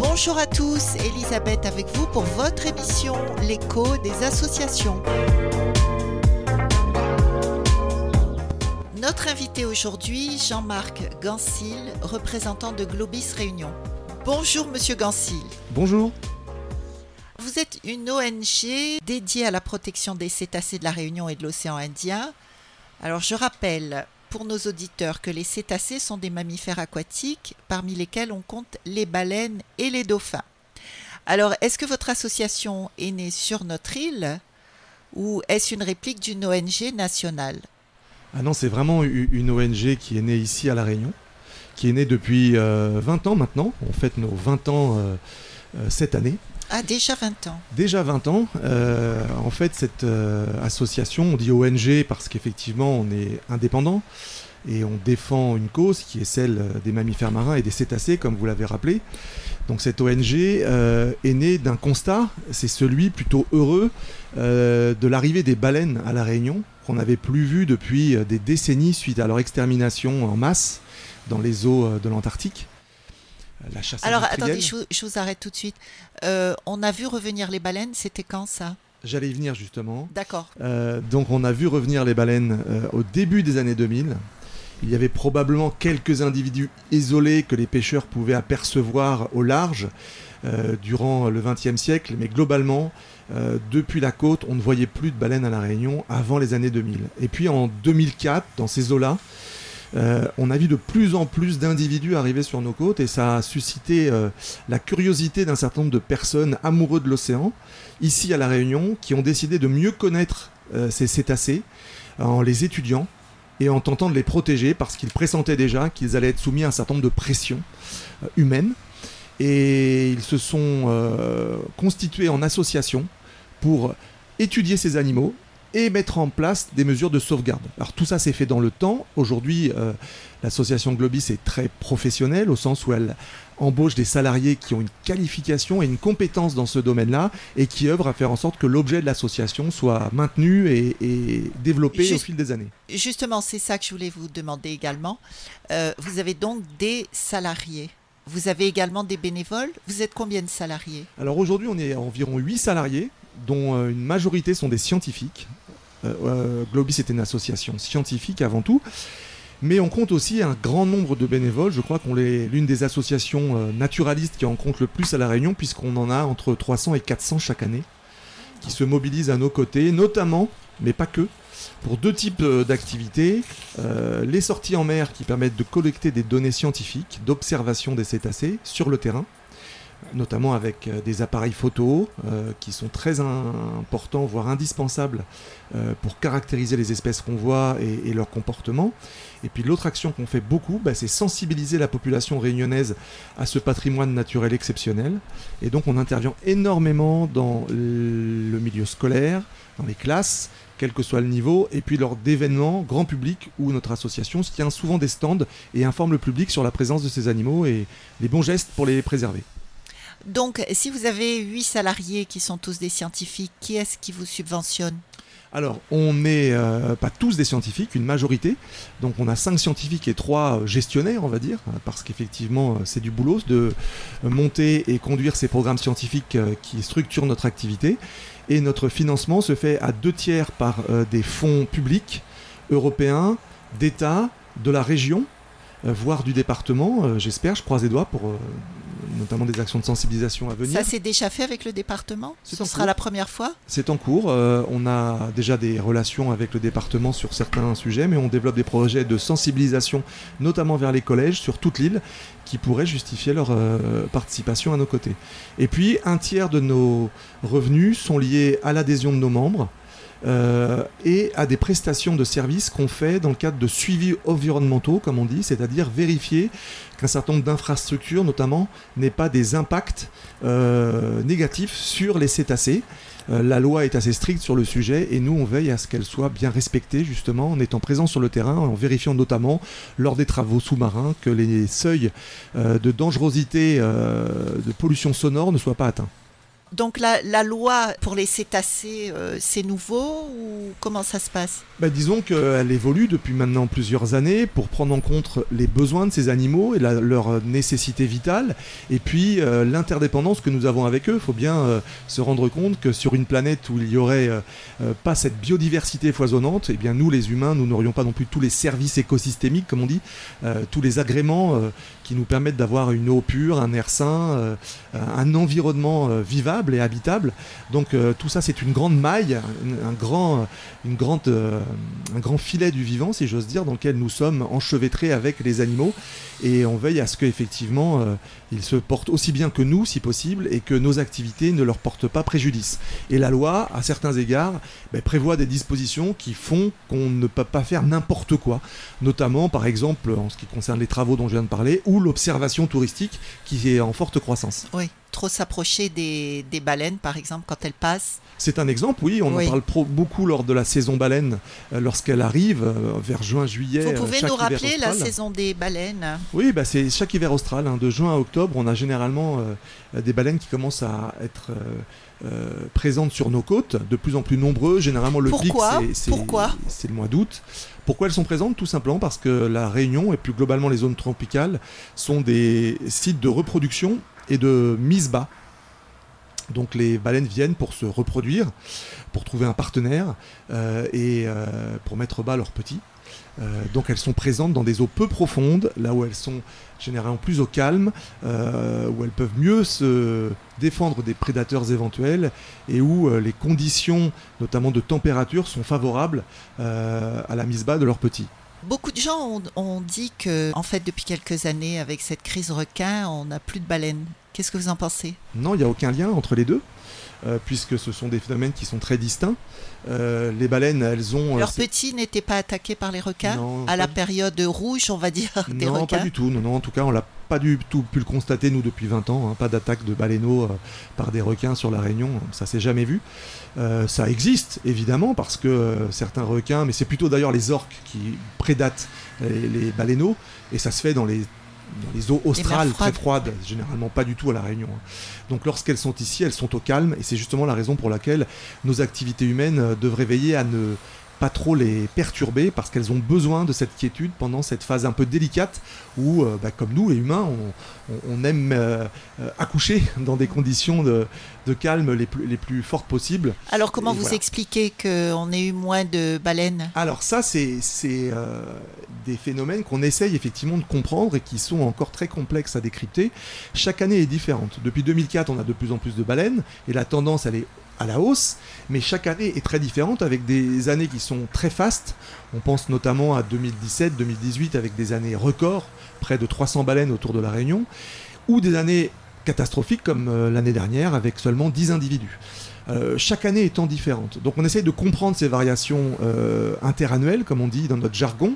Bonjour à tous, Elisabeth avec vous pour votre émission L'écho des associations. Notre invité aujourd'hui, Jean-Marc Gansil, représentant de Globis Réunion. Bonjour Monsieur Gansil. Bonjour. Vous êtes une ONG dédiée à la protection des cétacés de la Réunion et de l'océan Indien. Alors je rappelle pour nos auditeurs que les cétacés sont des mammifères aquatiques parmi lesquels on compte les baleines et les dauphins. Alors, est-ce que votre association est née sur notre île ou est-ce une réplique d'une ONG nationale? Ah non, c'est vraiment une ONG qui est née ici à La Réunion, qui est née depuis 20 euh, ans maintenant. On fête nos 20 ans euh, euh, cette année. Ah, déjà 20 ans. Déjà 20 ans. Euh, en fait, cette euh, association, on dit ONG parce qu'effectivement, on est indépendant et on défend une cause qui est celle euh, des mammifères marins et des cétacés, comme vous l'avez rappelé. Donc cette ONG est née d'un constat, c'est celui plutôt heureux de l'arrivée des baleines à la Réunion, qu'on n'avait plus vu depuis des décennies suite à leur extermination en masse dans les eaux de l'Antarctique. Alors attendez, je, vous arrête tout de suite. Euh, on a vu revenir les baleines, c'était quand ça? J'allais y venir justement. D'accord. Euh, donc on a vu revenir les baleines euh, au début des années 2000. Il y avait probablement quelques individus isolés que les pêcheurs pouvaient apercevoir au large durant le XXe siècle, mais globalement, depuis la côte, on ne voyait plus de baleines à la Réunion avant les années 2000. Et puis en 2004, dans ces eaux-là, euh, on a vu de plus en plus d'individus arriver sur nos côtes et ça a suscité euh, la curiosité d'un certain nombre de personnes amoureux de l'océan, ici à La Réunion, qui ont décidé de mieux connaître euh, ces cétacés en les étudiant et en tentant de les protéger parce qu'ils pressentaient déjà qu'ils allaient être soumis à un certain nombre de pressions humaines. Et ils se sont constitués en association pour étudier ces animaux et mettre en place des mesures de sauvegarde. Alors tout ça s'est fait dans le temps. Aujourd'hui, euh, l'association Globis est très professionnelle au sens où elle embauche des salariés qui ont une qualification et une compétence dans ce domaine-là et qui œuvrent à faire en sorte que l'objet de l'association soit maintenu et, développé au fil des années. Justement, c'est ça que je voulais vous demander également. Euh, vous avez donc des salariés. Vous avez également des bénévoles. Vous êtes combien de salariés? Alors aujourd'hui, on est environ 8 salariés dont euh, une majorité sont des scientifiques. Euh, euh, Globis est une association scientifique avant tout. Mais on compte aussi un grand nombre de bénévoles. Je crois qu'on est l'une des associations naturalistes qui en compte le plus à La Réunion, puisqu'on en a entre 300 et 400 chaque année, qui se mobilisent à nos côtés, notamment, mais pas que, pour deux types d'activités. les sorties en mer qui permettent de collecter des données scientifiques, d'observation des cétacés sur le terrain, notamment avec euh, des appareils photo euh, qui sont très importants, voire indispensables euh, pour caractériser les espèces qu'on voit et, leur comportement. Et puis l'autre action qu'on fait beaucoup, bah, c'est sensibiliser la population réunionnaise à ce patrimoine naturel exceptionnel. Et donc on intervient énormément dans le milieu scolaire, dans les classes, quel que soit le niveau, et puis lors d'événements grand public où notre association tient souvent des stands et informe le public sur la présence de ces animaux et les bons gestes pour les préserver. Donc, si vous avez huit salariés qui sont tous des scientifiques, qui est-ce qui vous subventionne? Alors, on n'est euh, pas tous des scientifiques, une majorité. Donc, on a cinq scientifiques et trois gestionnaires, on va dire, parce qu'effectivement, euh, c'est du boulot de monter et conduire ces programmes scientifiques euh, qui structurent notre activité. Et notre financement se fait à deux tiers par des fonds publics, européens, d'État, de la région, voire du département, j'espère, je croise les doigts pour notamment des actions de sensibilisation à venir. Ça s'est déjà fait avec le département? Ce sera la première fois? C'est en cours. Euh, on a déjà des relations avec le département sur certains sujets, mais on développe des projets de sensibilisation, notamment vers les collèges, sur toute l'île, qui pourraient justifier leur euh, participation à nos côtés. Et puis, un tiers de nos revenus sont liés à l'adhésion de nos membres. Euh, et à des prestations de services qu'on fait dans le cadre de suivi environnementaux, comme on dit, c'est-à-dire vérifier qu'un certain nombre d'infrastructures, notamment, n'aient pas des impacts euh, négatifs sur les cétacés. Euh, la loi est assez stricte sur le sujet et nous, on veille à ce qu'elle soit bien respectée, justement, en étant présent sur le terrain, en vérifiant notamment, lors des travaux sous-marins, que les seuils de dangerosité de pollution sonore ne soient pas atteints. Donc la, loi pour les cétacés, euh, c'est nouveau ou comment ça se passe? Bah, Disons qu'elle évolue depuis maintenant plusieurs années pour prendre en compte les besoins de ces animaux et la, leur nécessité vitale, et puis euh, l'interdépendance que nous avons avec eux. Il faut bien euh, se rendre compte que sur une planète où il n'y aurait pas cette biodiversité foisonnante, eh bien nous les humains, nous n'aurions pas non plus tous les services écosystémiques, comme on dit, tous les agréments qui nous permettent d'avoir une eau pure, un air sain, un environnement vivable et habitable. Donc euh, tout ça, c'est une grande maille, un, grand, une grande, euh, un grand filet du vivant, si j'ose dire, dans lequel nous sommes enchevêtrés avec les animaux. Et on veille à ce qu'effectivement, euh, ils se portent aussi bien que nous, si possible, et que nos activités ne leur portent pas préjudice. Et la loi, à certains égards, ben, prévoit des dispositions qui font qu'on ne peut pas faire n'importe quoi, notamment par exemple en ce qui concerne les travaux dont je viens de parler, ou l'observation touristique qui est en forte croissance. Oui trop s'approcher des, des, baleines, par exemple, quand elles passent C'est un exemple, oui. On en parle beaucoup lors de la saison baleine, euh, lorsqu'elle arrive euh, vers juin-juillet. Vous pouvez nous rappeler la saison des baleines? Oui, bah, c'est chaque hiver austral. Hein, de juin à octobre, on a généralement euh, des baleines qui commencent à être présentes sur nos côtes, de plus en plus nombreux. Généralement, le pic, c'est le mois d'août. Pourquoi elles sont présentes? Tout simplement parce que la Réunion et plus globalement les zones tropicales sont des sites de reproduction et de mise bas. Donc les baleines viennent pour se reproduire, pour trouver un partenaire euh, et euh, pour mettre bas leurs petits. Euh, donc elles sont présentes dans des eaux peu profondes, là où elles sont généralement plus au calme, où elles peuvent mieux se défendre des prédateurs éventuels et où les conditions, notamment de température, sont favorables à la mise bas de leurs petits. Beaucoup de gens ont, dit que, en fait, depuis quelques années, avec cette crise requin, on n'a plus de baleines. Qu'est-ce que vous en pensez? Non, il n'y a aucun lien entre les deux. Euh, puisque ce sont des phénomènes qui sont très distincts. Euh, les baleines, elles ont. Euh, Leurs petits n'étaient pas attaqués par les requins à la période rouge, on va dire, des non, requins Non, pas du tout. Non, non, en tout cas, on l'a pas du tout pu le constater, nous, depuis 20 ans. Hein. Pas d'attaque de baleineaux par des requins sur la Réunion. Ça s'est jamais vu. ça existe, évidemment, parce que certains requins, mais c'est plutôt d'ailleurs les orques qui prédatent les, les baleineaux, et ça se fait dans les dans les eaux australes très froides, généralement pas du tout à la Réunion. Hein. Donc lorsqu'elles sont ici, elles sont au calme, et c'est justement la raison pour laquelle nos activités humaines euh, devraient veiller à ne pas trop les perturber parce qu'elles ont besoin de cette quiétude pendant cette phase un peu délicate où, euh, bah, comme nous, les humains, on, aime euh, euh, accoucher dans des conditions de, calme les plus, les plus fortes possibles. Alors, comment vous expliquez qu'on ait eu moins de baleines? Alors, ça, c'est des phénomènes qu'on essaye effectivement de comprendre et qui sont encore très complexes à décrypter. Chaque année est différente. Depuis 2004, on a de plus en plus de baleines et la tendance, elle est à la hausse, mais chaque année est très différente avec des années qui sont très fastes. On pense notamment à 2017, 2018 avec des années records, près de 300 baleines autour de la Réunion, ou des années catastrophiques comme euh, l'année dernière avec seulement 10 individus. Euh, chaque année étant différente. Donc on essaye de comprendre ces variations euh, interannuelles, comme on dit dans notre jargon,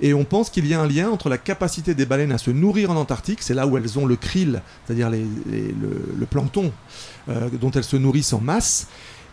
et on pense qu'il y a un lien entre la capacité des baleines à se nourrir en Antarctique, c'est là où elles ont le krill, c'est-à-dire le, le, plancton dont elles se nourrissent en masse,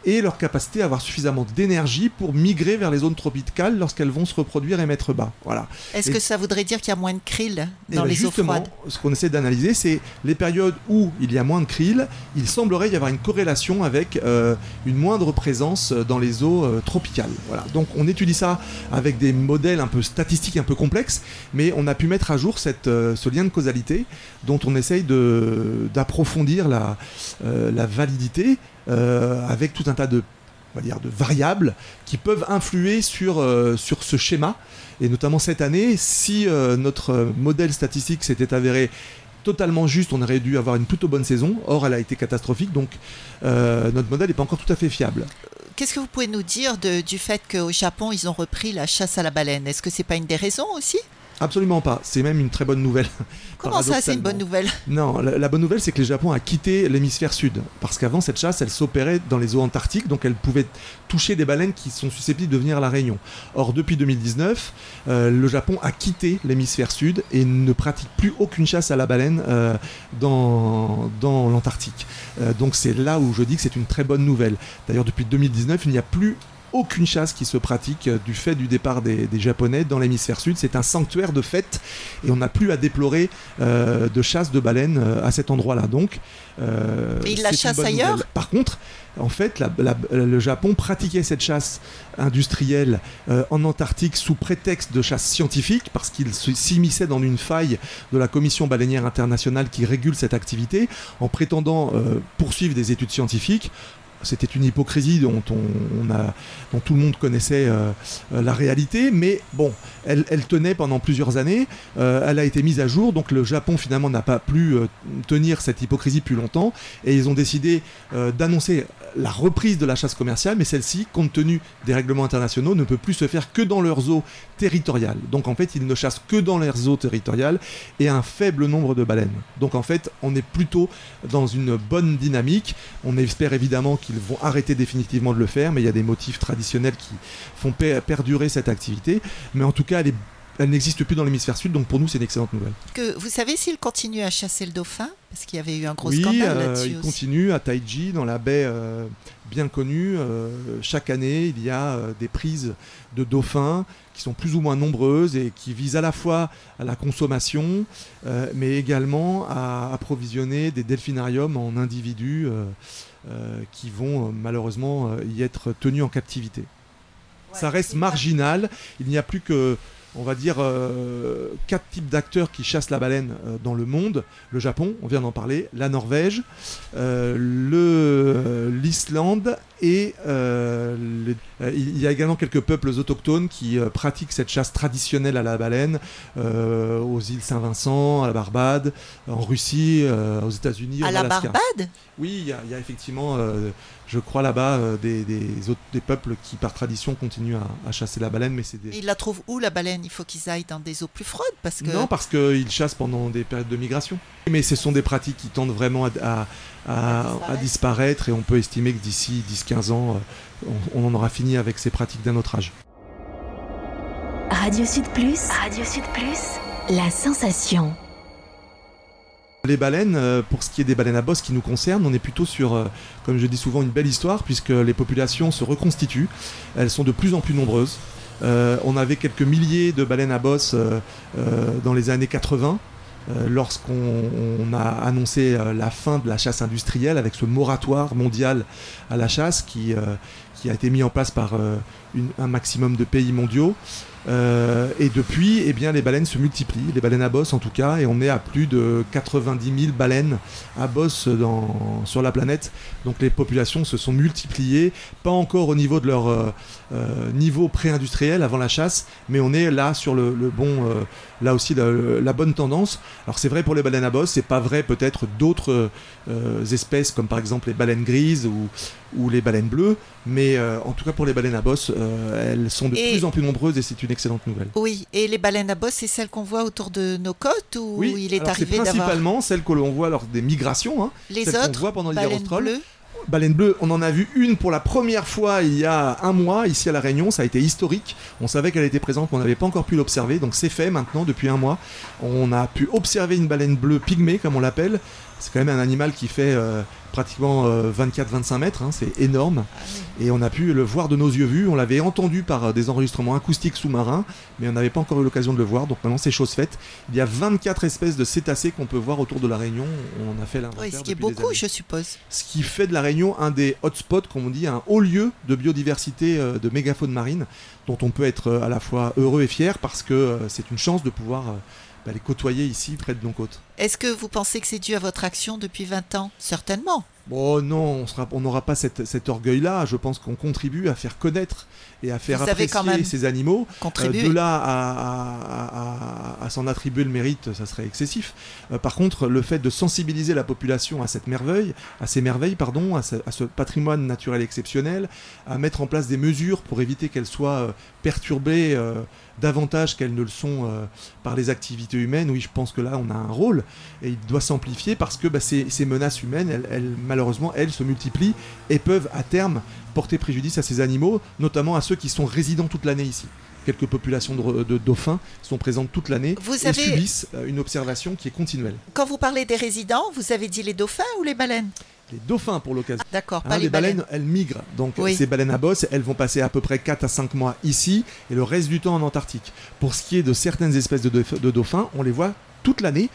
et leur capacité à avoir suffisamment d'énergie pour migrer vers les zones tropicales lorsqu'elles vont se reproduire et mettre bas. Voilà. Est-ce que ça voudrait dire qu'il y a moins de krill dans les eaux froides? Ce qu'on essaie d'analyser, c'est les périodes où il y a moins de krill, il semblerait y avoir une corrélation avec euh, une moindre présence dans les eaux euh, tropicales. Voilà. Donc on étudie ça avec des modèles un peu statistiques, un peu complexes, mais on a pu mettre à jour cette, euh, ce lien de causalité dont on essaye d'approfondir la, la validité euh, avec tout un tas de, on va dire, de variables qui peuvent influer sur, euh, sur ce schéma. Et notamment cette année, si euh, notre modèle statistique s'était avéré totalement juste, on aurait dû avoir une plutôt bonne saison. Or, elle a été catastrophique, donc notre modèle n'est pas encore tout à fait fiable. Qu'est-ce que vous pouvez nous dire du fait qu'au Japon, ils ont repris la chasse à la baleine? Est-ce que c'est pas une des raisons aussi? Absolument pas. C'est même une très bonne nouvelle. Comment ça, c'est une bonne nouvelle? Non, la, bonne nouvelle, c'est que le Japon a quitté l'hémisphère sud. Parce qu'avant, cette chasse, elle s'opérait dans les eaux antarctiques, donc elle pouvait toucher des baleines qui sont susceptibles de venir à la Réunion. Or, depuis 2019, euh, le Japon a quitté l'hémisphère sud et ne pratique plus aucune chasse à la baleine euh, dans, dans l'Antarctique. Euh, donc c'est là où je dis que c'est une très bonne nouvelle. D'ailleurs, depuis 2019, il n'y a plus aucune chasse qui se pratique euh, du fait du départ des, Japonais dans l'hémisphère sud. C'est un sanctuaire de fête et on n'a plus à déplorer de chasse de baleines à cet endroit-là. Donc, Mais il la chasse ailleurs Par contre, en fait, le Japon pratiquait cette chasse industrielle en Antarctique sous prétexte de chasse scientifique, parce qu'il s'immisçait dans une faille de la Commission baleinière internationale qui régule cette activité, en prétendant poursuivre des études scientifiques c'était une hypocrisie dont, on, a, dont tout le monde connaissait euh, euh, la réalité, mais bon, elle, tenait pendant plusieurs années, euh, elle a été mise à jour, donc le Japon finalement n'a pas pu tenir cette hypocrisie plus longtemps, et ils ont décidé d'annoncer la reprise de la chasse commerciale, mais celle-ci, compte tenu des règlements internationaux, ne peut plus se faire que dans leurs eaux territoriales. Donc en fait, ils ne chassent que dans leurs eaux territoriales et un faible nombre de baleines. Donc en fait, on est plutôt dans une bonne dynamique. On espère évidemment qu'ils vont arrêter définitivement de le faire, mais il y a des motifs traditionnels qui font perdurer cette activité. Mais en tout cas, elle elle n'existe plus dans l'hémisphère sud, donc pour nous c'est une excellente nouvelle. Que, vous savez s'il continue à chasser le dauphin? Parce qu'il y avait eu un gros oui, scandale euh, là-dessus. il continue à Taiji, dans la baie euh, bien connue. Euh, chaque année, il y a des prises de dauphins qui sont plus ou moins nombreuses et qui visent à la fois à la consommation, mais également à approvisionner des delphinariums en individus qui vont malheureusement y être tenus en captivité. Ça reste marginal. Il n'y a plus que on va dire, euh, quatre types d'acteurs qui chassent la baleine euh, dans le monde. Le Japon, on vient d'en parler, la Norvège, euh, l'Islande et il y a également quelques peuples autochtones qui pratiquent cette chasse traditionnelle à la baleine aux îles Saint-Vincent, à la Barbade, en Russie, aux États-Unis. À la Barbade? Oui, il y, a effectivement je crois là-bas euh, des, autres, des peuples qui par tradition continuent à, chasser la baleine. Mais c'est Ils la trouvent où la baleine? Il faut qu'ils aillent dans des eaux plus froides parce que... Non, parce qu'ils chassent pendant des périodes de migration. Mais ce sont des pratiques qui tendent vraiment à, à, disparaître. et on peut estimer que d'ici 10-15 ans, euh, on, on en aura fini avec ces pratiques d'un autre âge. Radio Sud Plus, Radio Sud Plus, la sensation. Les baleines, euh, pour ce qui est des baleines à bosse qui nous concernent, on est plutôt sur, euh, comme je dis souvent, une belle histoire puisque les populations se reconstituent. Elles sont de plus en plus nombreuses. Euh, on avait quelques milliers de baleines à bosse dans les années 80 lorsqu'on a annoncé la fin de la chasse industrielle avec ce moratoire mondial à la chasse qui, qui a été mis en place par un maximum de pays mondiaux. Euh, et depuis, eh les baleines se multiplient, les baleines à bosse en tout cas, et on est à plus de 90 000 baleines à bosse sur la planète. Donc les populations se sont multipliées, pas encore au niveau de leur euh, euh, niveau pré-industriel avant la chasse, mais on est là sur le, bon, aussi la, bonne tendance. Alors c'est vrai pour les baleines à bosse, c'est pas vrai peut-être d'autres espèces comme par exemple les baleines grises ou les baleines bleues, mais en tout cas pour les baleines à bosse, elles sont de plus en plus nombreuses et c'est une excellente nouvelle. Oui, et les baleines à bosse, c'est celles qu'on voit autour de nos côtes ou oui, il est arrivé C'est principalement celles que l'on voit lors des migrations, hein, les celles autres, voit pendant baleines bleues Baleine bleue, on en a vu une pour la première fois il y a un mois ici à La Réunion, ça a été historique. On savait qu'elle était présente, mais on n'avait pas encore pu l'observer, donc c'est fait maintenant depuis un mois. On a pu observer une baleine bleue pygmée, comme on l'appelle. C'est quand même un animal qui fait euh, pratiquement 24-25 euh, mètres, hein, c'est énorme. Ah et on a pu le voir de nos yeux vus. On l'avait entendu par euh, des enregistrements acoustiques sous-marins, mais on n'avait pas encore eu l'occasion de le voir. Donc maintenant, c'est chose faite. Il y a 24 espèces de cétacés qu'on peut voir autour de la Réunion. On a fait l'inventaire. Oui, ce qui est beaucoup, je suppose. Ce qui fait de la Réunion un des hotspots, comme on dit, un haut lieu de biodiversité euh, de mégafaune marine, dont on peut être à la fois heureux et fier parce que c'est une chance de pouvoir bah, les côtoyer ici près de côtes. Est-ce que vous pensez que c'est dû à votre action depuis 20 ans? Certainement. Bon, non, on n'aura pas cet orgueil-là. Je pense qu'on contribue à faire connaître et à faire apprécier ces animaux. Euh, de là à, s'en attribuer le mérite, ça serait excessif. Euh, par contre, le fait de sensibiliser la population à cette merveille, à ces merveilles, pardon, à ce, patrimoine naturel exceptionnel, à mettre en place des mesures pour éviter qu'elles soient euh, perturbées davantage qu'elles ne le sont par les activités humaines, oui, je pense que là, on a un rôle et il doit s'amplifier parce que bah, ces, menaces humaines, elles, malheureusement, elles se multiplient et peuvent à terme porter préjudice à ces animaux, notamment à ceux qui sont résidents toute l'année ici quelques populations de, dauphins sont présentes toute l'année et subissent euh, une observation qui est continuelle. Quand vous parlez des résidents, vous avez dit les dauphins ou les baleines? Les dauphins pour l'occasion. D'accord, Hein, pas les, les baleines, baleines. elles migrent. Donc Oui. ces baleines à bosse, elles vont passer à peu près 4 à 5 mois ici et le reste du temps en Antarctique. Pour ce qui est de certaines espèces de dauphins, on les voit toute l'année,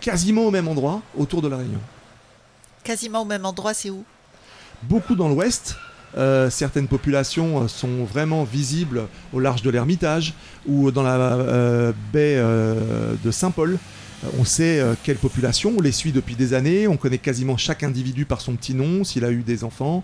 quasiment au même endroit, autour de la Réunion. Quasiment au même endroit, c'est où? Beaucoup dans l'ouest. euh, certaines populations euh, sont vraiment visibles au large de l'Ermitage ou dans la euh, baie de Saint-Paul. Euh, On sait euh, quelle population, on les suit depuis des années, on connaît quasiment chaque individu par son petit nom, s'il a eu des enfants,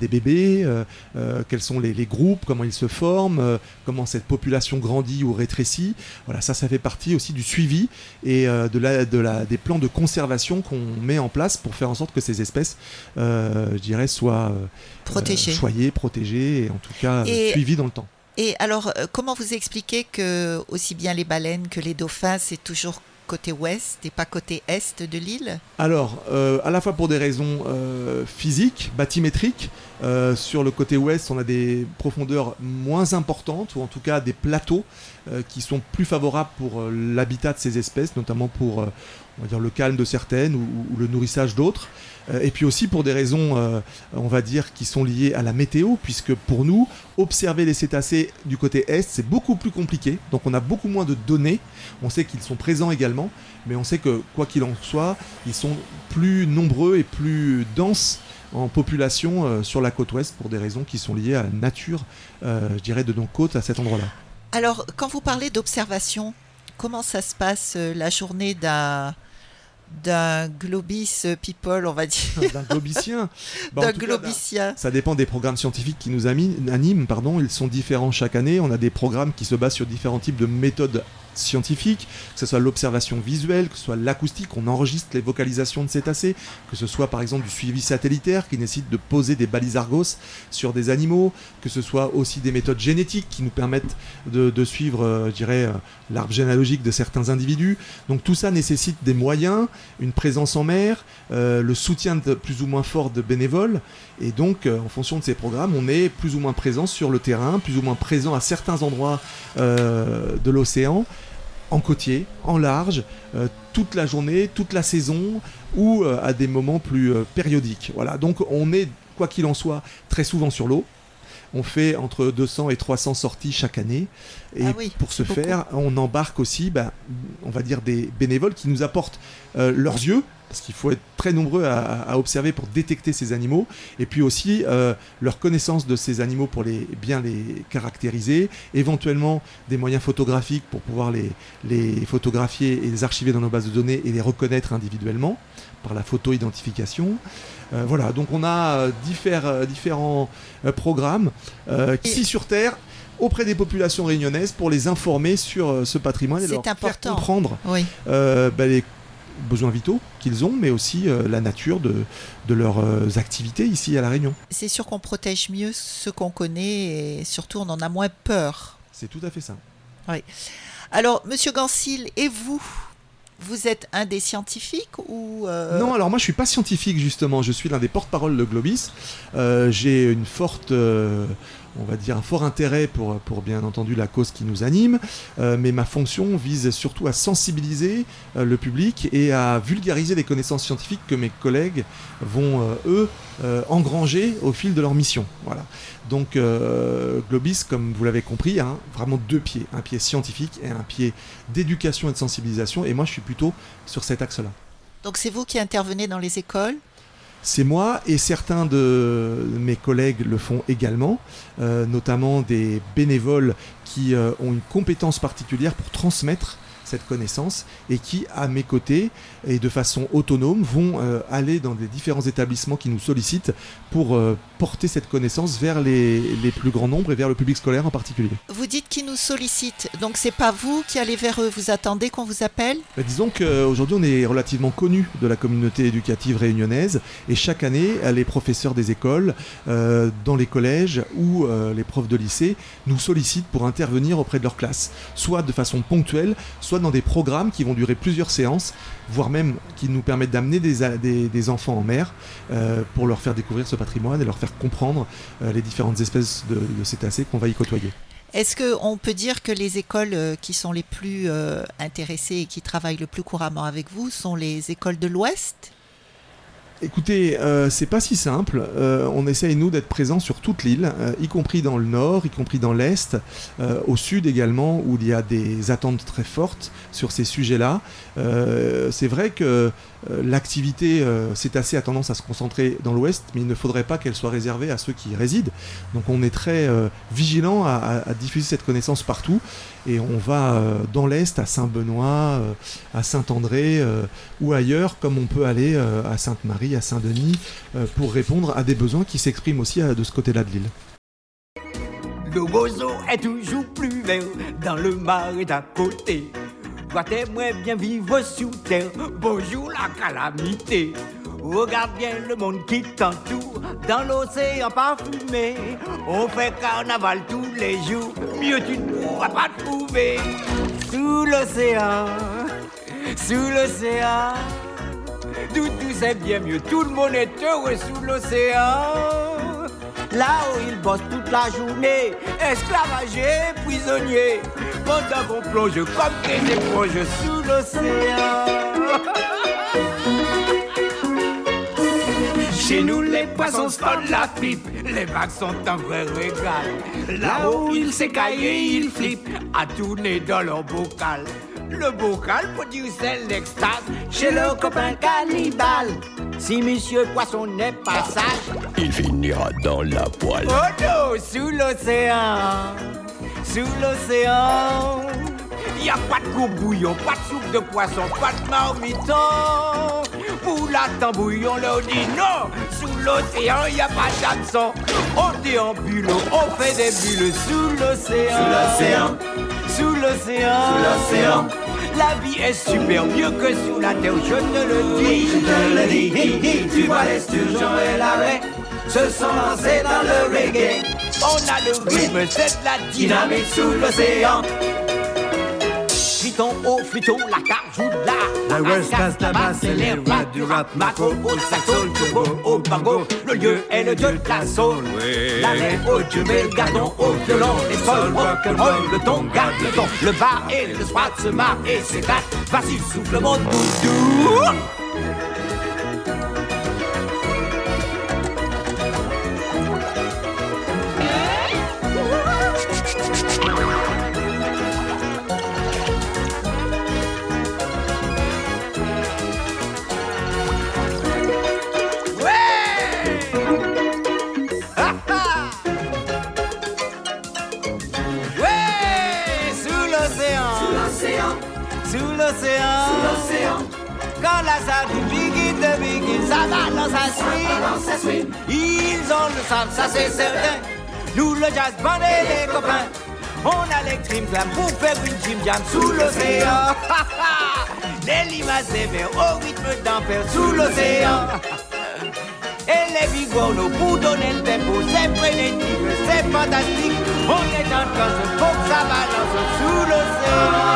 des bébés, euh, euh, quels sont les, les groupes, comment ils se forment, euh, comment cette population grandit ou rétrécit. Voilà, ça, ça fait partie aussi du suivi et de la, de la, des plans de conservation qu'on met en place pour faire en sorte que ces espèces, je dirais, soient Protégé. choyées, protégées et en tout cas Et- suivies dans le temps. Et alors, comment vous expliquez que aussi bien les baleines que les dauphins, c'est toujours côté ouest et pas côté est de l'île Alors, euh, à la fois pour des raisons euh, physiques, bathymétriques, euh, sur le côté ouest, on a des profondeurs moins importantes, ou en tout cas des plateaux qui sont plus favorables pour l'habitat de ces espèces, notamment pour on va dire, le calme de certaines ou, le nourrissage d'autres. Euh, et puis aussi pour des raisons, euh, on va dire, qui sont liées à la météo, puisque pour nous, observer les cétacés du côté est, c'est beaucoup plus compliqué. Donc on a beaucoup moins de données. On sait qu'ils sont présents également, mais on sait que quoi qu'il en soit, ils sont plus nombreux et plus denses en population euh, sur la côte ouest pour des raisons qui sont liées à la nature, je dirais, de nos côtes à cet endroit-là. Alors, quand vous parlez d'observation, comment ça se passe la journée d'un d'un globis people, on va dire, D'un globicien. Bah, d'un cas, globicien Ça dépend des programmes scientifiques qui nous animent. Pardon. Ils sont différents chaque année. On a des programmes qui se basent sur différents types de méthodes scientifiques, que ce soit l'observation visuelle, que ce soit l'acoustique, on enregistre les vocalisations de cétacés, que ce soit par exemple du suivi satellitaire qui nécessite de poser des balises Argos sur des animaux, que ce soit aussi des méthodes génétiques qui nous permettent de, suivre, euh, je dirais, euh, l'arbre généalogique de certains individus. Donc tout ça nécessite des moyens, une présence en mer, euh, le soutien plus ou moins fort de bénévoles. Et donc, en fonction de ces programmes, on est plus ou moins présent sur le terrain, plus ou moins présent à certains endroits de l'océan, en côtier, en large, euh, toute la journée, toute la saison, ou euh, à des moments plus euh, périodiques. Voilà. Donc, on est, quoi qu'il en soit, très souvent sur l'eau. On fait entre 200 et 300 sorties chaque année. Et Ah oui, pour ce beaucoup. faire, on embarque aussi, bah, on va dire, des bénévoles qui nous apportent leurs yeux, parce qu'il faut être très nombreux à, à observer pour détecter ces animaux, et puis aussi euh, leur connaissance de ces animaux pour les, bien les caractériser, éventuellement des moyens photographiques pour pouvoir les, les photographier et les archiver dans nos bases de données et les reconnaître individuellement par la photo-identification. Euh, voilà, donc on a euh, diffère- différents programmes euh, ici sur Terre auprès des populations réunionnaises pour les informer sur ce patrimoine et leur important. faire comprendre Oui. euh, bah, les besoins vitaux qu'ils ont, mais aussi euh, la nature de, de leurs euh, activités ici à La Réunion. C'est sûr qu'on protège mieux ce qu'on connaît et surtout on en a moins peur. C'est tout à fait ça. Alors, Monsieur Gansil, et vous? Vous êtes un des scientifiques ou euh, Non, alors moi je suis pas scientifique justement, je suis l'un des porte-parole de Globis. Euh, J'ai une forte, euh, on va dire un fort intérêt pour, bien entendu la cause qui nous anime, Euh, mais ma fonction vise surtout à sensibiliser euh, le public et à vulgariser les connaissances scientifiques que mes collègues vont euh, eux engranger au fil de leur mission. Voilà. Donc Globis, comme vous l'avez compris, a vraiment deux pieds, un pied scientifique et un pied d'éducation et de sensibilisation, et moi je suis plutôt sur cet axe-là. Donc c'est vous qui intervenez dans les écoles C'est moi et certains de mes collègues le font également, euh, notamment des bénévoles qui euh, ont une compétence particulière pour transmettre cette connaissance et qui, à mes côtés et de façon autonome, vont euh, aller dans des différents établissements qui nous sollicitent pour euh, porter cette connaissance vers les, les plus grands nombres et vers le public scolaire en particulier. Vous dites qu'ils nous sollicitent, donc c'est pas vous qui allez vers eux, vous attendez qu'on vous appelle? Bah, disons qu'aujourd'hui on est relativement connu de la communauté éducative réunionnaise et chaque année les professeurs des écoles, euh, dans les collèges ou les profs de lycée nous sollicitent pour intervenir auprès de leur classe, soit de façon ponctuelle, soit dans des programmes qui vont durer plusieurs séances, voire même qui nous permettent d'amener des, enfants en mer euh, pour leur faire découvrir ce patrimoine et leur faire comprendre euh, les différentes espèces de, cétacés qu'on va y côtoyer. Est-ce qu'on peut dire que les écoles euh, qui sont les plus intéressées et qui travaillent le plus couramment avec vous sont les écoles de l'Ouest? Écoutez, euh, c'est pas si simple. Euh, on essaye, nous, d'être présents sur toute l'île, euh, y compris dans le nord, y compris dans l'est, au sud également, où il y a des attentes très fortes sur ces sujets-là. C'est vrai que l'activité euh, cétacée a tendance à se concentrer dans l'ouest, mais il ne faudrait pas qu'elle soit réservée à ceux qui y résident. Donc on est très euh, vigilant à, diffuser cette connaissance partout. Et on va euh, dans l'est, à Saint-Benoît, euh, à Saint-André euh, ou ailleurs, comme on peut aller euh, à Sainte-Marie, à Saint-Denis, euh, pour répondre à des besoins qui s'expriment aussi euh, de ce côté-là de l'île. Le roseau est toujours plus vert dans le marais d'à. Toi t'aimerais bien vivre sous terre, bonjour la calamité. Regarde bien le monde qui t'entoure dans l'océan parfumé. On fait carnaval tous les jours, mieux tu ne pourras pas trouver. Sous l'océan, sous l'océan, tout, tout c'est bien mieux, tout le monde est heureux sous l'océan. Là où ils bossent toute la journée, esclavagés, prisonniers, pendant qu'on plonge comme des éponges sous l'océan. Chez nous, les poissons se font la pipe, les vagues sont un vrai régal. Là-haut, ils s'écaillent ils flippent, à tourner dans leur bocal. Le bocal c'est l'extase chez le copain cannibale. Si monsieur poisson n'est pas sage, Il finira dans la poêle. Oh non, sous l'océan, sous l'océan. Y a pas de goût bouillon, pas de soupe de poisson, pas de marmiton. Pour la tambouille, on leur dit non. Sous l'océan, y a pas d'hameçon. On déambule, on fait des bulles sous l'océan. Sous l'océan, sous l'océan, sous l'océan. La vie est super mieux que sous la terre, je te le dis. Je te le dis, hi, hi. tu vois les sturgeons et l'arrêt se sont lancés dans le reggae. On a le rythme, c'est la dynamique sous l'océan. Oh fliton, la carte joue de la. Le West Coast, la basse, c'est les rois du rap. Macro, au saxo, turbo, au bango. Le lieu est le dieu de la soul. La reine au dieu, mais le gardon au violon. Les sols, rock'n'roll, le ton, garde le ton. Le bar et le soir se marrent et s'éclatent. Vas-y, souffle mon doudou. Quand la sardine begin de begin, ça balance à swing. Ils ont le sable, ça c'est certain. Nous le jazz band et les copains. On a les trim glam pour faire une gym jam sous l'océan. les limaces des au rythme d'enfer sous l'océan. Et les bigorneaux pour donner le tempo, c'est frénétique, c'est fantastique. On est en faut que ça balance sous l'océan.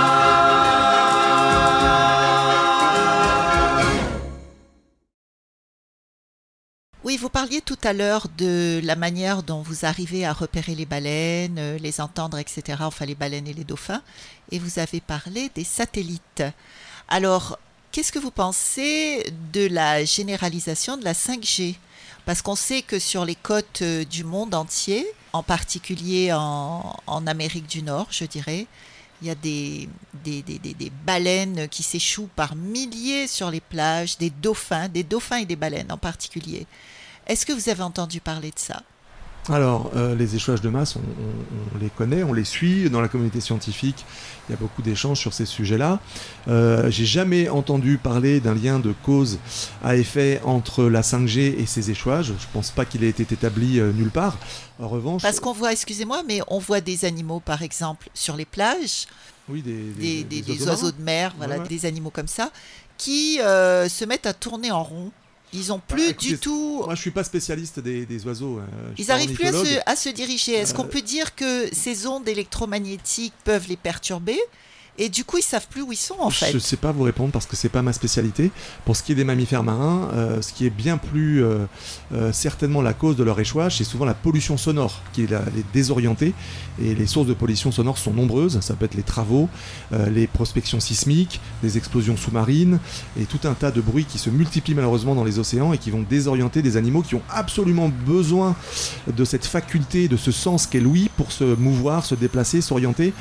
Parliez tout à l'heure de la manière dont vous arrivez à repérer les baleines, euh, les entendre, etc. Enfin, les baleines et les dauphins. Et vous avez parlé des satellites. Alors, qu'est-ce que vous pensez de la généralisation de la 5G Parce qu'on sait que sur les côtes euh, du monde entier, en particulier en, Amérique du Nord, je dirais, il y a des, des, des, des- des baleines qui s'échouent par milliers sur les plages, des dauphins, des dauphins et des baleines en particulier. Est-ce que vous avez entendu parler de ça? Alors, euh, les échouages de masse, on, on- on les connaît, on les suit. Dans la communauté scientifique, il y a beaucoup d'échanges sur ces sujets-là. Euh, J'ai jamais entendu parler d'un lien de cause à effet entre la 5G et ces échouages. Je pense pas qu'il ait été établi euh, nulle part. En revanche, Parce qu'on voit, excusez-moi, mais on voit des animaux, par exemple, sur les plages, oui, des, des, des- des oiseaux de mer, voilà, ouais. des animaux comme ça, qui se mettent à tourner en rond. Ils ont plus Bah, écoutez, du tout. Moi, je suis pas spécialiste des, des oiseaux. euh, suis Ils n'arrivent plus à se, ornithologue. à se diriger. Est-ce qu'on peut dire que ces ondes électromagnétiques peuvent les perturber? Et du coup, ils savent plus où ils sont en fait. Je ne sais pas vous répondre parce que c'est pas ma spécialité. Pour ce qui est des mammifères marins, euh, ce qui est bien plus euh, euh, certainement la cause de leur échouage, c'est souvent la pollution sonore qui la- les désorienter. Et les sources de pollution sonore sont nombreuses. Ça peut être les travaux, les prospections sismiques, des explosions sous-marines et tout un tas de bruits qui se multiplient malheureusement dans les océans et qui vont désorienter des animaux qui ont absolument besoin de cette faculté, de ce sens qu'est l'ouïe pour se mouvoir, se déplacer, s'orienter,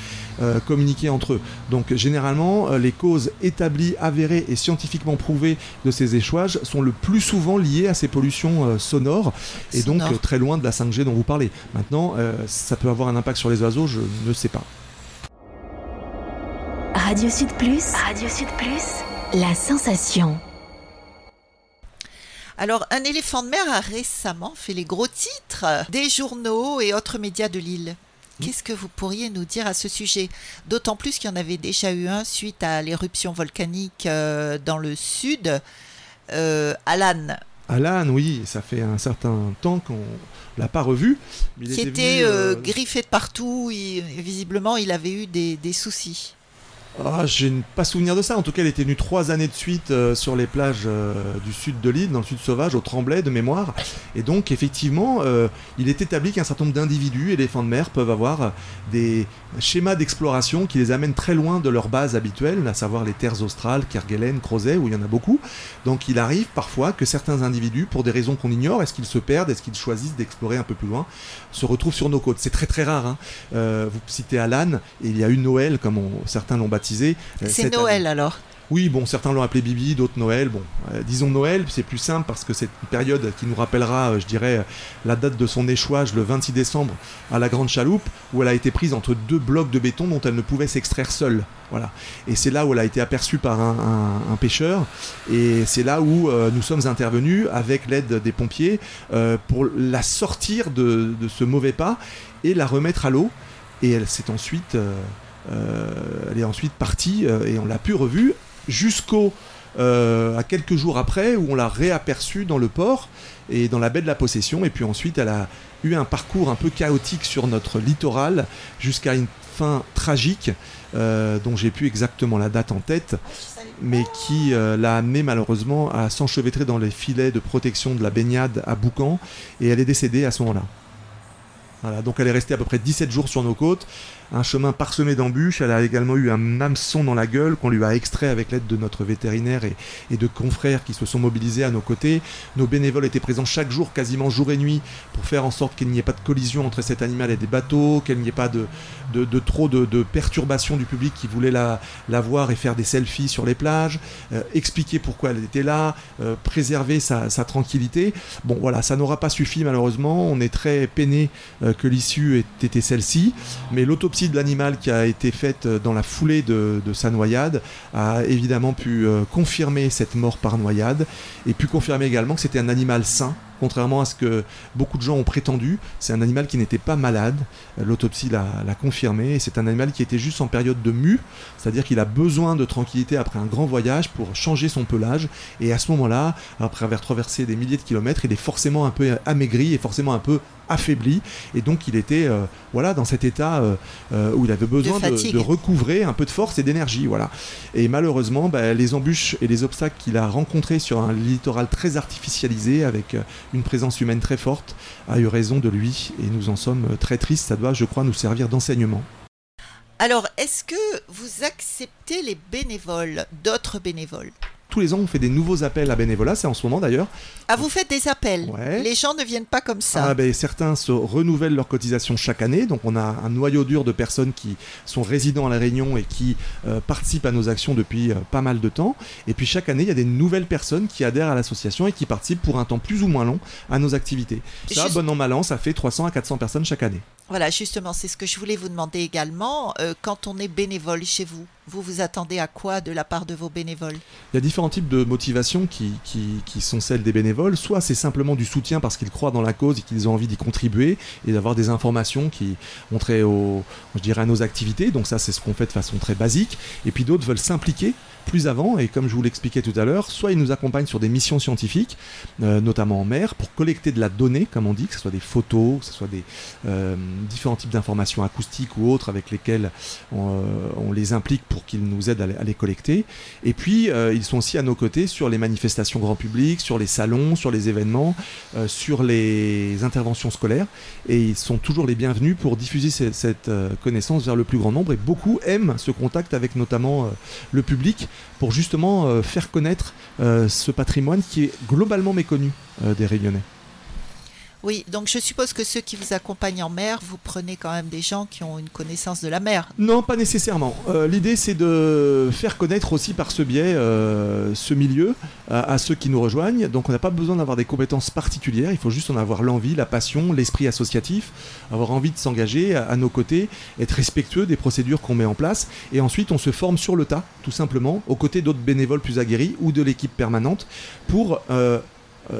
communiquer entre eux. Donc généralement, euh, les causes établies, avérées et scientifiquement prouvées de ces échouages sont le plus souvent liées à ces pollutions euh, sonores et donc euh, très loin de la 5G dont vous parlez. Maintenant, euh, ça peut avoir un impact sur les oiseaux, je ne sais pas. Radio Sud Plus. Radio Sud Plus. La sensation. Alors, un éléphant de mer a récemment fait les gros titres des journaux et autres médias de l'île. Qu'est-ce que vous pourriez nous dire à ce sujet? D'autant plus qu'il y en avait déjà eu un suite à l'éruption volcanique euh, dans le sud, euh, Alan, Alan, oui, ça fait un certain temps qu'on l'a pas revu. mais il qui était était venu, euh, euh, griffé de partout. Il- visiblement, il avait eu des, des soucis. Ah, j'ai n- pas souvenir de ça. En tout cas, il était venu trois années de suite euh, sur les plages euh, du sud de l'île, dans le sud sauvage, au Tremblay de mémoire. Et donc, effectivement, euh, il est établi qu'un certain nombre d'individus, éléphants de mer, peuvent avoir des schémas d'exploration qui les amènent très loin de leur base habituelle, à savoir les terres australes, Kerguelen, Crozet, où il y en a beaucoup. Donc, il arrive parfois que certains individus, pour des raisons qu'on ignore, est-ce qu'ils se perdent, est-ce qu'ils choisissent d'explorer un peu plus loin, se retrouvent sur nos côtes. C'est très très rare. hein. Euh, vous citez Alan, et il y a eu Noël, comme on- certains l'ont baptisé. euh, C'est Noël année. alors. Oui, bon, certains l'ont appelé Bibi, d'autres Noël. Bon, euh, disons Noël, c'est plus simple parce que c'est une période qui nous rappellera, euh, je dirais, euh, la date de son échouage le 26 décembre à la Grande Chaloupe, où elle a été prise entre deux blocs de béton dont elle ne pouvait s'extraire seule. Voilà. Et c'est là où elle a été aperçue par un, pêcheur. Et c'est là où nous sommes intervenus avec l'aide des pompiers pour la sortir de, ce mauvais pas et la remettre à l'eau. Et elle s'est ensuite, est ensuite partie et on l'a pu revue jusqu'au euh, quelques jours après où on l'a réaperçue dans le port et dans la baie de la Possession. Et puis ensuite, elle a eu un parcours un peu chaotique sur notre littoral jusqu'à une fin tragique euh, dont j'ai plus exactement la date en tête, mais qui euh, l'a amené malheureusement à s'enchevêtrer dans les filets de protection de la baignade à Boucan et elle est décédée à ce moment-là. Voilà, donc elle est restée à peu près 17 jours sur nos côtes, un chemin parsemé d'embûches. Elle a également eu un hameçon dans la gueule qu'on lui a extrait avec l'aide de notre vétérinaire et, de confrères qui se sont mobilisés à nos côtés. Nos bénévoles étaient présents chaque jour, quasiment jour et nuit, pour faire en sorte qu'il n'y ait pas de collision entre cet animal et des bateaux, qu'il n'y ait pas de, trop de, perturbations du public qui voulait la, voir et faire des selfies sur les plages, euh, expliquer pourquoi elle était là, euh, préserver sa, sa tranquillité. Bon voilà, ça n'aura pas suffi malheureusement. On est très peiné euh, que l'issue ait été celle-ci, mais l'autopsie de l'animal qui a été faite euh, dans la foulée de, de sa noyade a évidemment pu euh, confirmer cette mort par noyade et pu confirmer également que c'était un animal sain. Contrairement à ce que beaucoup de gens ont prétendu, c'est un animal qui n'était pas malade. Euh, L'autopsie l'a confirmé. Et c'est un animal qui était juste en période de mue, c'est-à-dire qu'il a besoin de tranquillité après un grand voyage pour changer son pelage. Et à ce moment-là, après avoir traversé des milliers de kilomètres, il est forcément un peu amaigri et forcément un peu affaibli. Et donc il était euh, voilà, dans cet état euh, euh, où il avait besoin de, recouvrer un peu de force et d'énergie. Voilà. Et malheureusement, bah, les embûches et les obstacles qu'il a rencontrés sur un littoral très artificialisé, avec une présence humaine très forte, a eu raison de lui. Et nous en sommes très tristes. Ça doit, je crois, nous servir d'enseignement. Alors, est-ce que vous acceptez les bénévoles, d'autres bénévoles? Tous les ans, on fait des nouveaux appels à bénévolat. C'est en ce moment d'ailleurs. Ah, vous faites des appels Ouais. Les gens ne viennent pas comme ça. Ah, ben, certains se renouvellent leur cotisation chaque année, donc on a un noyau dur de personnes qui sont résidents à La Réunion et qui euh, participent à nos actions depuis euh, pas mal de temps. Et puis chaque année, il y a des nouvelles personnes qui adhèrent à l'association et qui participent pour un temps plus ou moins long à nos activités. Ça, Juste- bon an, mal an, ça fait 300 à 400 personnes chaque année. Voilà, justement, c'est ce que je voulais vous demander également. Euh, quand on est bénévole chez vous, vous vous attendez à quoi de la part de vos bénévoles? Il y a différents types de motivations qui, qui, sont celles des bénévoles. Soit c'est simplement du soutien parce qu'ils croient dans la cause et qu'ils ont envie d'y contribuer et d'avoir des informations qui ont trait je dirais, à nos activités. Donc ça, c'est ce qu'on fait de façon très basique. Et puis d'autres veulent s'impliquer plus avant, et comme je vous l'expliquais tout à l'heure, soit ils nous accompagnent sur des missions scientifiques, euh, notamment en mer, pour collecter de la donnée, comme on dit, que ce soit des photos, que ce soit des euh, différents types d'informations acoustiques ou autres avec lesquelles on, euh, les implique pour qu'ils nous aident à les, collecter. Et puis, ils sont aussi à nos côtés sur les manifestations grand public, sur les salons, sur les événements, sur les interventions scolaires, et ils sont toujours les bienvenus pour diffuser ce- cette euh, connaissance vers le plus grand nombre. Et beaucoup aiment ce contact avec notamment le public pour justement euh, faire connaître euh, ce patrimoine qui est globalement méconnu euh, des Réunionnais. Oui, donc je suppose que ceux qui vous accompagnent en mer, vous prenez quand même des gens qui ont une connaissance de la mer. Non, pas nécessairement. Euh, L'idée, c'est de faire connaître aussi par ce biais euh, ce milieu à, ceux qui nous rejoignent. Donc, on n'a pas besoin d'avoir des compétences particulières. Il faut juste en avoir l'envie, la passion, l'esprit associatif, avoir envie de s'engager à, à nos côtés, être respectueux des procédures qu'on met en place. Et ensuite, on se forme sur le tas, tout simplement, aux côtés d'autres bénévoles plus aguerris ou de l'équipe permanente pour euh,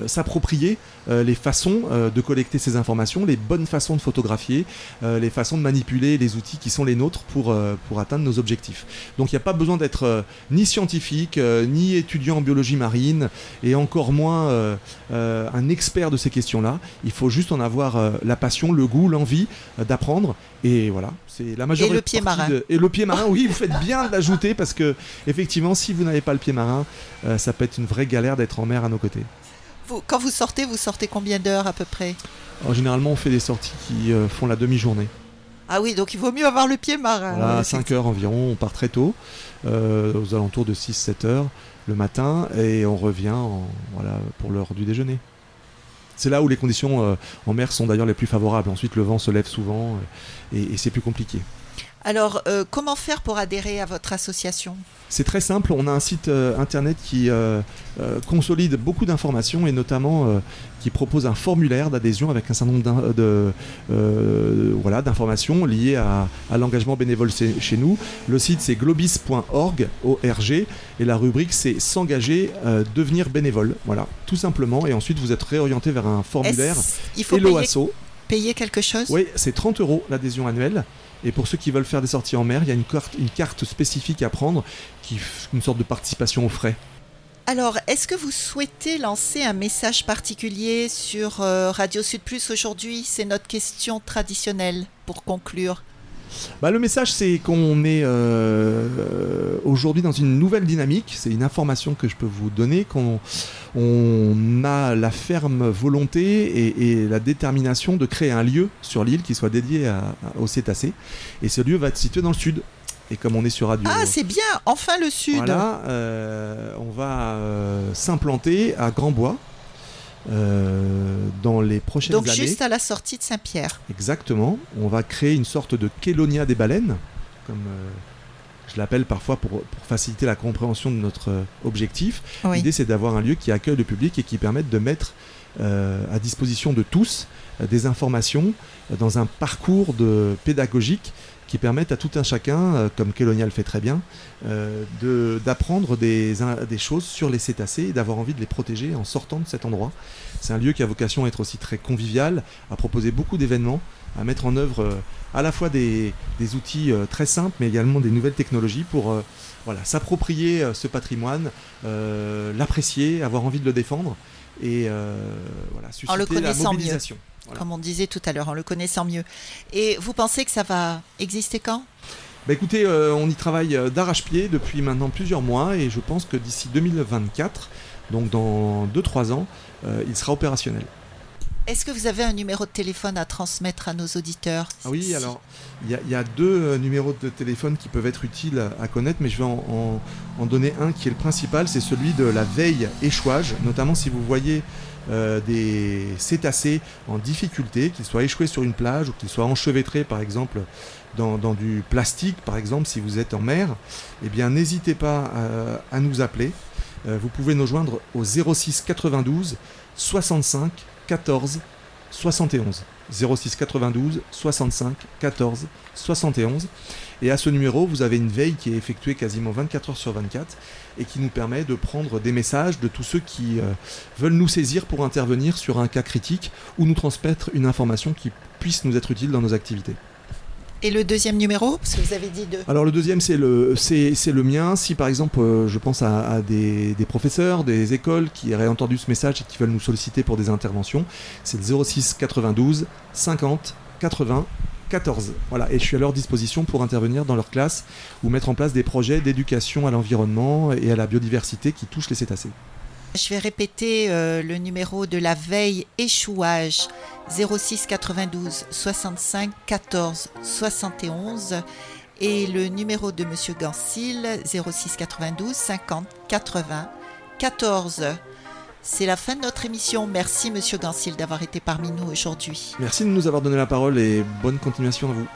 s'approprier euh, les façons euh, de collecter ces informations, les bonnes façons de photographier, euh, les façons de manipuler les outils qui sont les nôtres pour, euh, pour atteindre nos objectifs. Donc il n'y a pas besoin d'être euh, ni scientifique, euh, ni étudiant en biologie marine, et encore moins euh, euh, un expert de ces questions-là. Il faut juste en avoir euh, la passion, le goût, l'envie euh, d'apprendre. Et voilà, c'est la majorité. le pied marin. Et le pied marin, oui, vous faites bien de l'ajouter parce que effectivement, si vous n'avez pas le pied marin, euh, ça peut être une vraie galère d'être en mer à nos côtés. Vous, quand vous sortez, vous sortez combien d'heures à peu près Alors, généralement, on fait des sorties qui euh, font la demi-journée. Ah oui, donc il vaut mieux avoir le pied marin. Voilà, à Ouais, 5 heures environ, on part très tôt, euh, aux alentours de 6-7 heures le matin, et on revient en- voilà, pour l'heure du déjeuner. C'est là où les conditions euh, en mer sont d'ailleurs les plus favorables. Ensuite, le vent se lève souvent euh, et, et c'est plus compliqué. Alors, euh, comment faire pour adhérer à votre association? C'est très simple, on a un site euh, internet qui euh, consolide beaucoup d'informations et notamment qui propose un formulaire d'adhésion avec un certain nombre de, voilà, d'informations liées à, à l'engagement bénévole chez nous. Le site c'est globis.org, ORG, et la rubrique c'est s'engager, devenir bénévole. Voilà, tout simplement. Et ensuite vous êtes réorienté vers un formulaire Il faut Hello payer, Asso. payer quelque chose? Oui, c'est 30 euros l'adhésion annuelle. Et pour ceux qui veulent faire des sorties en mer, il y a une carte, spécifique à prendre, qui une sorte de participation aux frais. Alors, est-ce que vous souhaitez lancer un message particulier sur euh, Radio Sud Plus aujourd'hui? C'est notre question traditionnelle pour conclure. Bah, le message, c'est qu'on est euh, aujourd'hui dans une nouvelle dynamique. C'est une information que je peux vous donner. Qu'on on a la ferme volonté et, et la détermination de créer un lieu sur l'île qui soit dédié à, à- aux cétacés. Et ce lieu va être situé dans le sud. Et comme on est sur Radio. Ah, c'est bien, enfin le Sud Voilà, euh, on va euh, s'implanter à Grand-Bois euh, dans les prochaines Donc années. juste à la sortie de Saint-Pierre. Exactement. On va créer une sorte de Kélonia des baleines, comme euh, je l'appelle parfois pour, pour faciliter la compréhension de notre euh, objectif. Oui. L'idée, c'est d'avoir un lieu qui accueille le public et qui permette de mettre euh, à disposition de tous des informations dans un parcours de pédagogique qui permettent à tout un chacun, euh, comme Kélonia le fait très bien, euh, de- d'apprendre des, choses sur les cétacés et d'avoir envie de les protéger en sortant de cet endroit. C'est un lieu qui a vocation à être aussi très convivial, à proposer beaucoup d'événements, à mettre en œuvre euh, à la fois des, des outils euh, très simples, mais également des nouvelles technologies pour voilà, s'approprier ce patrimoine, l'apprécier, avoir envie de le défendre et voilà, susciter la mieux. Voilà. Comme on disait tout à l'heure, en le connaissant mieux. Et vous pensez que ça va exister quand? Bah écoutez, euh, on y travaille euh, d'arrache-pied depuis maintenant plusieurs mois et je pense que d'ici 2024, donc dans 2-3 ans, euh, il sera opérationnel. Est-ce que vous avez un numéro de téléphone à transmettre à nos auditeurs? Ah oui, alors il y, a- il y a deux numéros de téléphone qui peuvent être utiles à, à connaître, mais je vais en, en- en donner un qui est le principal, c'est celui de la veille échouage, notamment si vous voyez euh, des cétacés en difficulté, qu'ils soient échoués sur une plage ou qu'ils soient enchevêtrés par exemple dans, du plastique, par exemple si vous êtes en mer, eh bien n'hésitez pas à, à nous appeler. Euh, vous pouvez nous joindre au 06 92 65 14 71. 06 92 65 14 71. Et à ce numéro, vous avez une veille qui est effectuée quasiment 24 heures sur 24 et qui nous permet de prendre des messages de tous ceux qui euh, veulent nous saisir pour intervenir sur un cas critique ou nous transmettre une information qui puisse nous être utile dans nos activités. Et le deuxième numéro Parce que vous avez dit deux. Alors le deuxième, c'est le, c'est, c'est le mien. Si par exemple, euh, je pense à, à des, des professeurs, des écoles qui auraient entendu ce message et qui veulent nous solliciter pour des interventions, c'est le 06 92 50 80 14. Voilà, et je suis à leur disposition pour intervenir dans leur classe ou mettre en place des projets d'éducation à l'environnement et à la biodiversité qui touchent les cétacés. Je vais répéter euh, le numéro de la veille échouage 06 92 65 14 71 et le numéro de Monsieur Gansil 06 92 50 80 14. C'est la fin de notre émission. Merci Monsieur Gansil d'avoir été parmi nous aujourd'hui. Merci de nous avoir donné la parole et bonne continuation à vous.